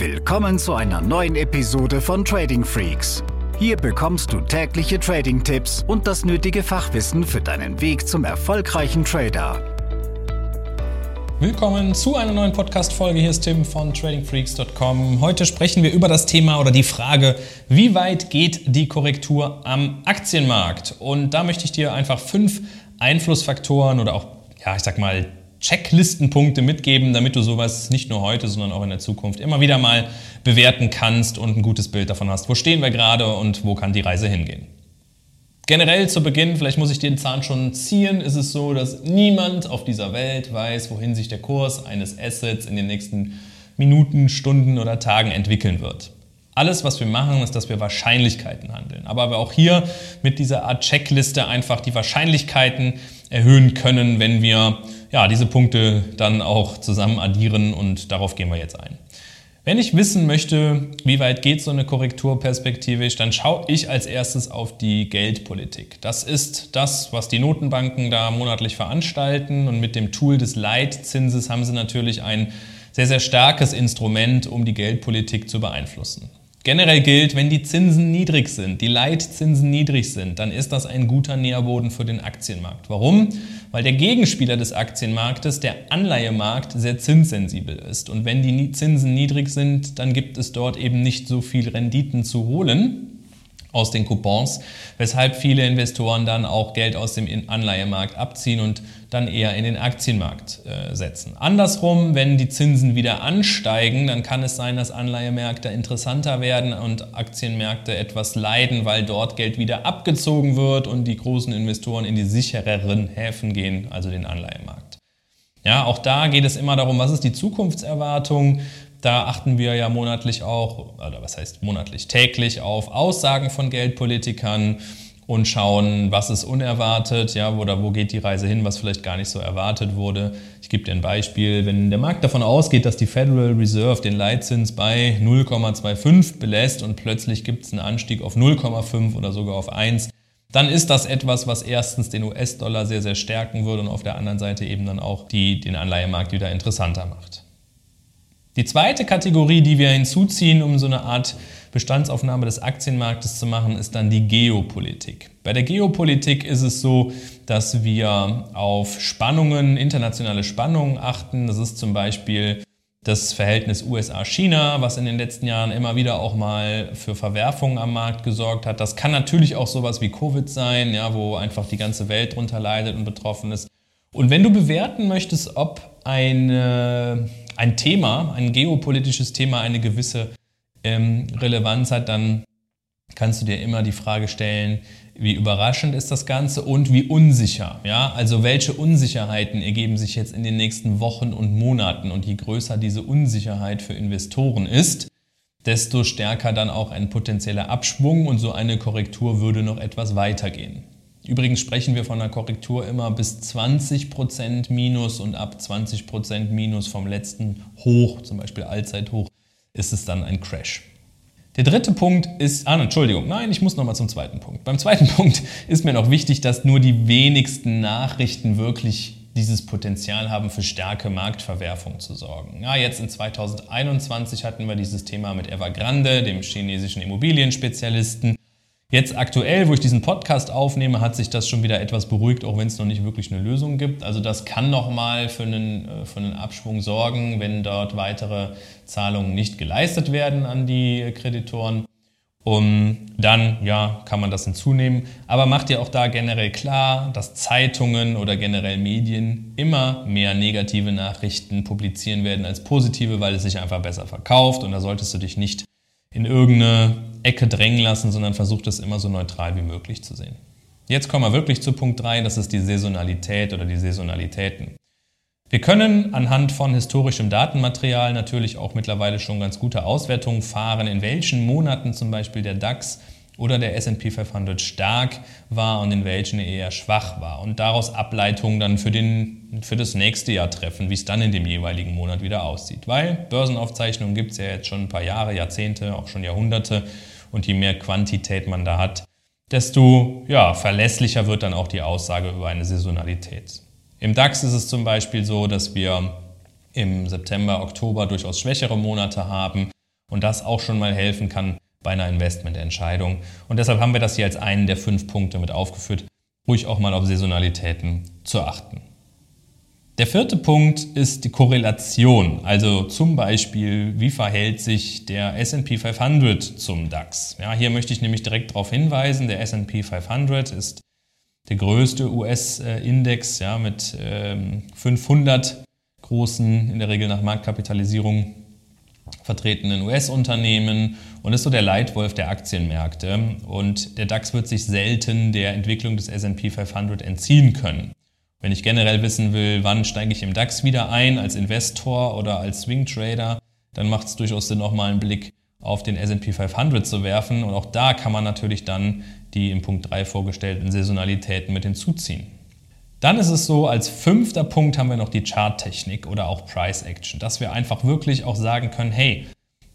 Willkommen zu einer neuen Episode von Trading Freaks. Hier bekommst du tägliche Trading-Tipps und das nötige Fachwissen für deinen Weg zum erfolgreichen Trader. Willkommen zu einer neuen Podcast-Folge. Hier ist Tim von TradingFreaks.com. Heute sprechen wir über das Thema oder die Frage, wie weit geht die Korrektur am Aktienmarkt? Und da möchte ich dir einfach fünf Einflussfaktoren oder auch, ja, ich sag mal, Checklistenpunkte mitgeben, damit du sowas nicht nur heute, sondern auch in der Zukunft immer wieder mal bewerten kannst und ein gutes Bild davon hast, wo stehen wir gerade und wo kann die Reise hingehen. Generell zu Beginn, vielleicht muss ich den Zahn schon ziehen, ist es so, dass niemand auf dieser Welt weiß, wohin sich der Kurs eines Assets in den nächsten Minuten, Stunden oder Tagen entwickeln wird. Alles, was wir machen, ist, dass wir Wahrscheinlichkeiten handeln. Aber wir auch hier mit dieser Art Checkliste einfach die Wahrscheinlichkeiten erhöhen können, wenn wir ja, diese Punkte dann auch zusammen addieren und darauf gehen wir jetzt ein. Wenn ich wissen möchte, wie weit geht so eine Korrektur perspektivisch, dann schaue ich als erstes auf die Geldpolitik. Das ist das, was die Notenbanken da monatlich veranstalten und mit dem Tool des Leitzinses haben sie natürlich ein sehr, sehr starkes Instrument, um die Geldpolitik zu beeinflussen. Generell gilt, wenn die Zinsen niedrig sind, die Leitzinsen niedrig sind, dann ist das ein guter Nährboden für den Aktienmarkt. Warum? Weil der Gegenspieler des Aktienmarktes, der Anleihemarkt, sehr zinssensibel ist. Und wenn die Zinsen niedrig sind, dann gibt es dort eben nicht so viel Renditen zu holen aus den Coupons, weshalb viele Investoren dann auch Geld aus dem Anleihemarkt abziehen und dann eher in den Aktienmarkt äh, setzen. Andersrum, wenn die Zinsen wieder ansteigen, dann kann es sein, dass Anleihemärkte interessanter werden und Aktienmärkte etwas leiden, weil dort Geld wieder abgezogen wird und die großen Investoren in die sichereren Häfen gehen, also den Anleihemarkt. Ja, auch da geht es immer darum, was ist die Zukunftserwartung, da achten wir ja monatlich auch, oder was heißt monatlich, täglich auf Aussagen von Geldpolitikern und schauen, was ist unerwartet, ja, oder wo geht die Reise hin, was vielleicht gar nicht so erwartet wurde. Ich gebe dir ein Beispiel, wenn der Markt davon ausgeht, dass die Federal Reserve den Leitzins bei 0,25 belässt und plötzlich gibt es einen Anstieg auf 0,5 oder sogar auf 1, dann ist das etwas, was erstens den US-Dollar sehr, sehr stärken würde und auf der anderen Seite eben dann auch die, den Anleihemarkt wieder interessanter macht. Die zweite Kategorie, die wir hinzuziehen, um so eine Art Bestandsaufnahme des Aktienmarktes zu machen, ist dann die Geopolitik. Bei der Geopolitik ist es so, dass wir auf Spannungen, internationale Spannungen achten. Das ist zum Beispiel das Verhältnis USA-China, was in den letzten Jahren immer wieder auch mal für Verwerfungen am Markt gesorgt hat. Das kann natürlich auch sowas wie Covid sein, ja, wo einfach die ganze Welt drunter leidet und betroffen ist. Und wenn du bewerten möchtest, ob eine ein Thema, ein geopolitisches Thema eine gewisse ähm, Relevanz hat, dann kannst du dir immer die Frage stellen, wie überraschend ist das Ganze und wie unsicher. Ja? Also welche Unsicherheiten ergeben sich jetzt in den nächsten Wochen und Monaten und je größer diese Unsicherheit für Investoren ist, desto stärker dann auch ein potenzieller Abschwung und so eine Korrektur würde noch etwas weitergehen. Übrigens sprechen wir von einer Korrektur immer bis 20% Minus und ab 20% Minus vom letzten Hoch, zum Beispiel Allzeithoch, ist es dann ein Crash. Der dritte Punkt ist, ah, Entschuldigung, nein, ich muss nochmal zum zweiten Punkt. Beim zweiten Punkt ist mir noch wichtig, dass nur die wenigsten Nachrichten wirklich dieses Potenzial haben, für starke Marktverwerfung zu sorgen. Ja, jetzt in 2021 hatten wir dieses Thema mit Evergrande, dem chinesischen Immobilienspezialisten. Jetzt aktuell, wo ich diesen Podcast aufnehme, hat sich das schon wieder etwas beruhigt, auch wenn es noch nicht wirklich eine Lösung gibt. Also das kann nochmal für einen, äh, für einen Abschwung sorgen, wenn dort weitere Zahlungen nicht geleistet werden an die Kreditoren. Um, dann ja, kann man das hinzunehmen. Aber macht dir auch da generell klar, dass Zeitungen oder generell Medien immer mehr negative Nachrichten publizieren werden als positive, weil es sich einfach besser verkauft. Und da solltest du dich nicht in irgendeine Ecke drängen lassen, sondern versucht es immer so neutral wie möglich zu sehen. Jetzt kommen wir wirklich zu Punkt 3, das ist die Saisonalität oder die Saisonalitäten. Wir können anhand von historischem Datenmaterial natürlich auch mittlerweile schon ganz gute Auswertungen fahren, in welchen Monaten zum Beispiel der DAX oder der SP 500 stark war und in welchen er eher schwach war und daraus Ableitungen dann für, den, für das nächste Jahr treffen, wie es dann in dem jeweiligen Monat wieder aussieht. Weil Börsenaufzeichnungen gibt es ja jetzt schon ein paar Jahre, Jahrzehnte, auch schon Jahrhunderte und je mehr Quantität man da hat, desto ja, verlässlicher wird dann auch die Aussage über eine Saisonalität. Im DAX ist es zum Beispiel so, dass wir im September, Oktober durchaus schwächere Monate haben und das auch schon mal helfen kann bei einer Investmententscheidung. Und deshalb haben wir das hier als einen der fünf Punkte mit aufgeführt, ruhig auch mal auf Saisonalitäten zu achten. Der vierte Punkt ist die Korrelation, also zum Beispiel, wie verhält sich der SP 500 zum DAX. Ja, hier möchte ich nämlich direkt darauf hinweisen, der SP 500 ist der größte US-Index ja, mit ähm, 500 großen, in der Regel nach Marktkapitalisierung vertretenen US-Unternehmen und ist so der Leitwolf der Aktienmärkte. Und der DAX wird sich selten der Entwicklung des SP 500 entziehen können. Wenn ich generell wissen will, wann steige ich im DAX wieder ein als Investor oder als Swing Trader, dann macht es durchaus Sinn, auch mal einen Blick auf den S&P 500 zu werfen. Und auch da kann man natürlich dann die im Punkt 3 vorgestellten Saisonalitäten mit hinzuziehen. Dann ist es so, als fünfter Punkt haben wir noch die Charttechnik oder auch Price Action, dass wir einfach wirklich auch sagen können, hey,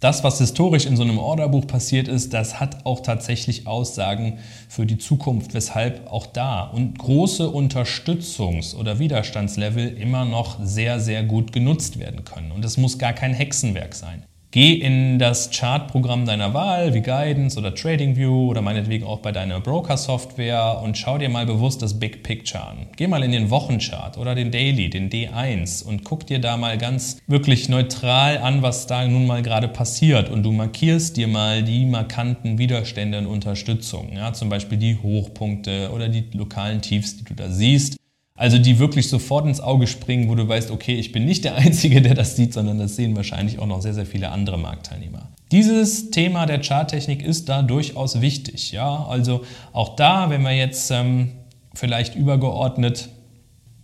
das, was historisch in so einem Orderbuch passiert ist, das hat auch tatsächlich Aussagen für die Zukunft, weshalb auch da und große Unterstützungs- oder Widerstandslevel immer noch sehr, sehr gut genutzt werden können. Und es muss gar kein Hexenwerk sein. Geh in das Chartprogramm deiner Wahl, wie Guidance oder TradingView oder meinetwegen auch bei deiner Broker-Software und schau dir mal bewusst das Big Picture an. Geh mal in den Wochenchart oder den Daily, den D1 und guck dir da mal ganz wirklich neutral an, was da nun mal gerade passiert und du markierst dir mal die markanten Widerstände und Unterstützung, ja, zum Beispiel die Hochpunkte oder die lokalen Tiefs, die du da siehst also die wirklich sofort ins Auge springen, wo du weißt, okay, ich bin nicht der Einzige, der das sieht, sondern das sehen wahrscheinlich auch noch sehr, sehr viele andere Marktteilnehmer. Dieses Thema der Charttechnik ist da durchaus wichtig. Ja? Also auch da, wenn wir jetzt ähm, vielleicht übergeordnet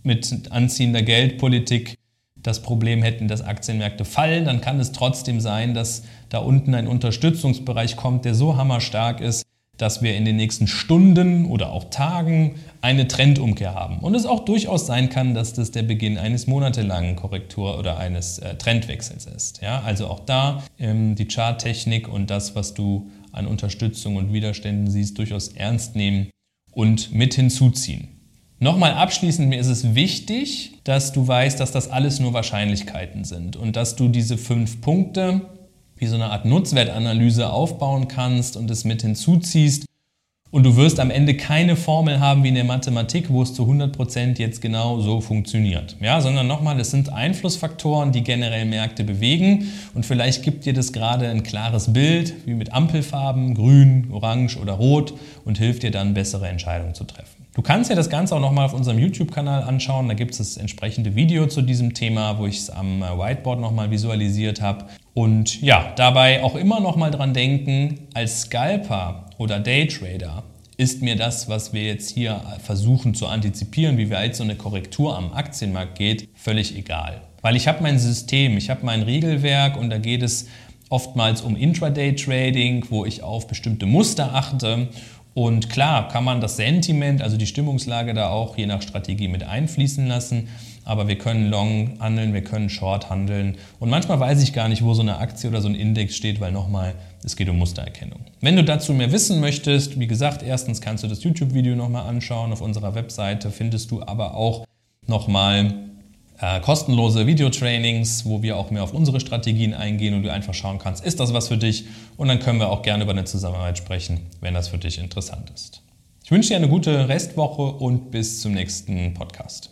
mit anziehender Geldpolitik das Problem hätten, dass Aktienmärkte fallen, dann kann es trotzdem sein, dass da unten ein Unterstützungsbereich kommt, der so hammerstark ist, dass wir in den nächsten Stunden oder auch Tagen eine Trendumkehr haben. Und es auch durchaus sein kann, dass das der Beginn eines monatelangen Korrektur- oder eines äh, Trendwechsels ist. Ja, also auch da ähm, die Charttechnik und das, was du an Unterstützung und Widerständen siehst, durchaus ernst nehmen und mit hinzuziehen. Nochmal abschließend, mir ist es wichtig, dass du weißt, dass das alles nur Wahrscheinlichkeiten sind und dass du diese fünf Punkte wie so eine Art Nutzwertanalyse aufbauen kannst und es mit hinzuziehst. Und du wirst am Ende keine Formel haben wie in der Mathematik, wo es zu 100% jetzt genau so funktioniert. Ja, sondern nochmal, es sind Einflussfaktoren, die generell Märkte bewegen. Und vielleicht gibt dir das gerade ein klares Bild, wie mit Ampelfarben, grün, orange oder rot, und hilft dir dann, bessere Entscheidungen zu treffen. Du kannst dir das Ganze auch nochmal auf unserem YouTube-Kanal anschauen. Da gibt es das entsprechende Video zu diesem Thema, wo ich es am äh, Whiteboard nochmal visualisiert habe. Und ja, dabei auch immer nochmal dran denken, als Scalper oder Daytrader ist mir das, was wir jetzt hier versuchen zu antizipieren, wie weit so eine Korrektur am Aktienmarkt geht, völlig egal. Weil ich habe mein System, ich habe mein Regelwerk und da geht es oftmals um Intraday-Trading, wo ich auf bestimmte Muster achte und klar kann man das Sentiment, also die Stimmungslage da auch je nach Strategie mit einfließen lassen. Aber wir können Long handeln, wir können Short handeln. Und manchmal weiß ich gar nicht, wo so eine Aktie oder so ein Index steht, weil nochmal, es geht um Mustererkennung. Wenn du dazu mehr wissen möchtest, wie gesagt, erstens kannst du das YouTube-Video nochmal anschauen. Auf unserer Webseite findest du aber auch nochmal äh, kostenlose Videotrainings, wo wir auch mehr auf unsere Strategien eingehen und du einfach schauen kannst, ist das was für dich? Und dann können wir auch gerne über eine Zusammenarbeit sprechen, wenn das für dich interessant ist. Ich wünsche dir eine gute Restwoche und bis zum nächsten Podcast.